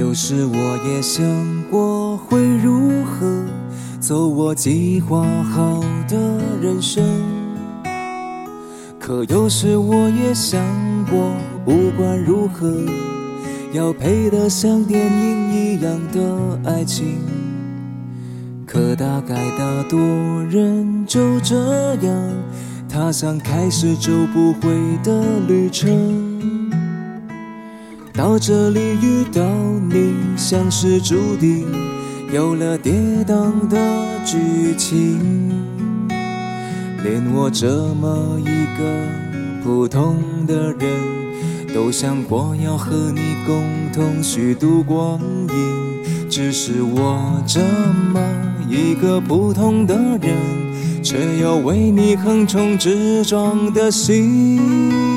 有时我也想过会如何走我计划好的人生，可有时我也想过，不管如何，要配得像电影一样的爱情。可大概大多人就这样踏上开始走不回的旅程。到这里遇到你，像是注定，有了跌宕的剧情。连我这么一个普通的人，都想过要和你共同虚度光阴。只是我这么一个普通的人，却有为你横冲直撞的心。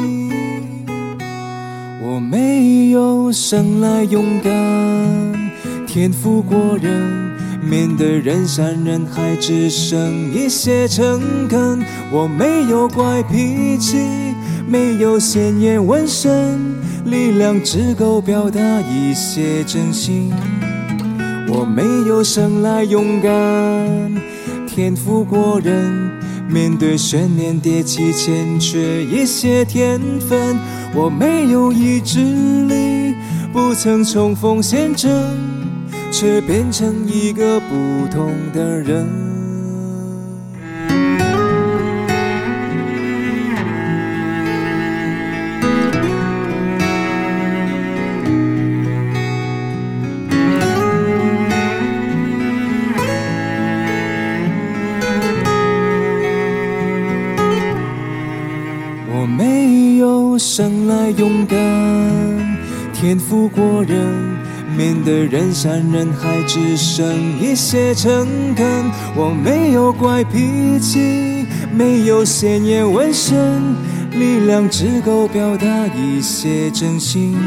没有生来勇敢，天赋过人，面对人山人海只剩一些诚恳。我没有怪脾气，没有鲜艳纹身，力量只够表达一些真心。我没有生来勇敢，天赋过人。面对悬念迭起，欠缺一些天分。我没有意志力，不曾冲锋陷阵，却变成一个不同的人。我生来勇敢，天赋过人，面对人山人海只剩一些诚恳。我没有怪脾气，没有鲜艳纹身，力量只够表达一些真心。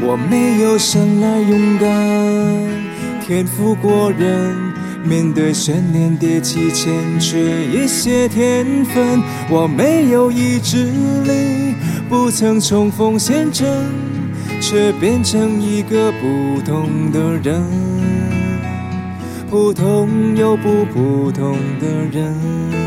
我没有生来勇敢，天赋过人，面对悬念迭起欠缺一些天分。我没有意志力。不曾冲锋陷阵，却变成一个不同的人，普通又不普通的人。